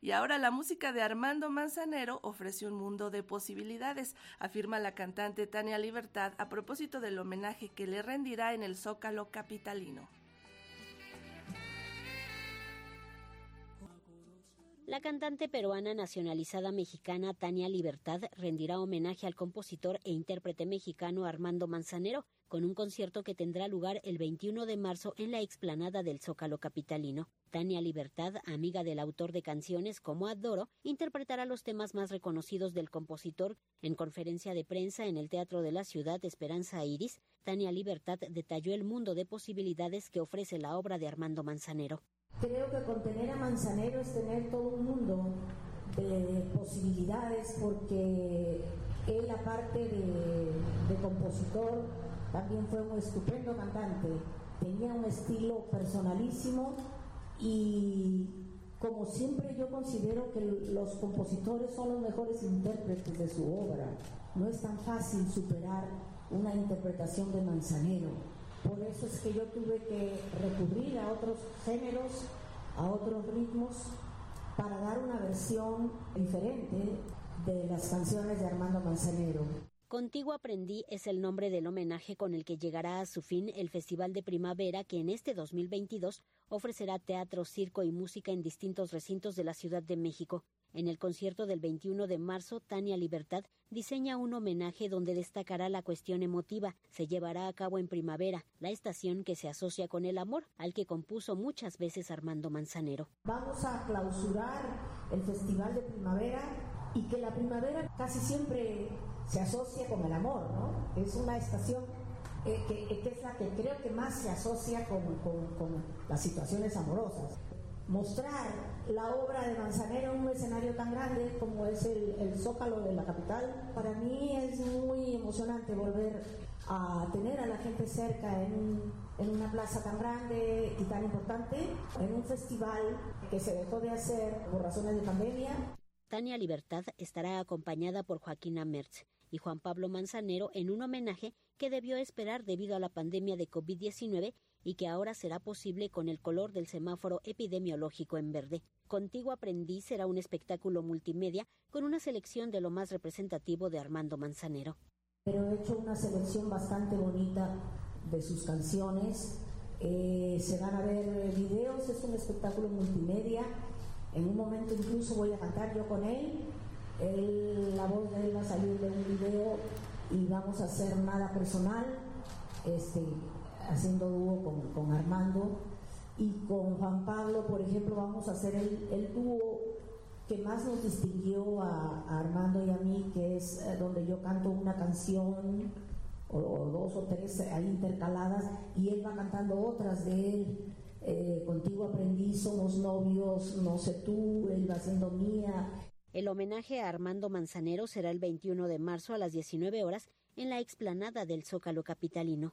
y ahora la música de Armando Manzanero ofrece un mundo de posibilidades, afirma la cantante Tania Libertad a propósito del homenaje que le rendirá en el Zócalo capitalino. La cantante peruana nacionalizada mexicana Tania Libertad rendirá homenaje al compositor e intérprete mexicano Armando Manzanero con un concierto que tendrá lugar el 21 de marzo en la explanada del Zócalo capitalino. Tania Libertad, amiga del autor de canciones como Adoro, interpretará los temas más reconocidos del compositor. En conferencia de prensa en el Teatro de la Ciudad Esperanza Iris, Tania Libertad detalló el mundo de posibilidades que ofrece la obra de Armando Manzanero. Creo que contener a Manzanero es tener todo un mundo de posibilidades porque él aparte de, de compositor también fue un estupendo cantante, tenía un estilo personalísimo y como siempre yo considero que los compositores son los mejores intérpretes de su obra. No es tan fácil superar una interpretación de Manzanero. Por eso es que yo tuve que recurrir a otros géneros, a otros ritmos, para dar una versión diferente de las canciones de Armando Manzanero. Contigo Aprendí es el nombre del homenaje con el que llegará a su fin el Festival de Primavera que en este 2022 ofrecerá teatro, circo y música en distintos recintos de la Ciudad de México. En el concierto del 21 de marzo, Tania Libertad diseña un homenaje donde destacará la cuestión emotiva. Se llevará a cabo en primavera, la estación que se asocia con el amor, al que compuso muchas veces Armando Manzanero. Vamos a clausurar el Festival de Primavera y que la primavera casi siempre se asocia con el amor, ¿no? Es una estación eh, que, es la que creo que más se asocia con las situaciones amorosas mostrar la obra de Manzanero en un escenario tan grande como es el, Zócalo de la capital. Para mí es muy emocionante volver a tener a la gente cerca en, en una plaza tan grande y tan importante, en un festival que se dejó de hacer por razones de pandemia. Tania Libertad estará acompañada por Joaquina Mertz y Juan Pablo Manzanero en un homenaje que debió esperar debido a la pandemia de COVID-19 y que ahora será posible con el color del semáforo epidemiológico en verde. Contigo Aprendí será un espectáculo multimedia con una selección de lo más representativo de Armando Manzanero. Pero he hecho una selección bastante bonita de sus canciones. Eh, se van a ver videos, es un espectáculo multimedia. En un momento incluso voy a cantar yo con él. la voz de él va a salir de un video y vamos a hacer nada personal. Este, haciendo dúo con, Armando y con Juan Pablo, por ejemplo, vamos a hacer el, dúo que más nos distinguió a, Armando y a mí, que es eh, donde yo canto una canción o, dos o tres ahí intercaladas y él va cantando otras de él. Eh, contigo aprendí, somos novios, no sé tú, él va siendo mía. El homenaje a Armando Manzanero será el 21 de marzo a las 19 horas en la explanada del Zócalo Capitalino.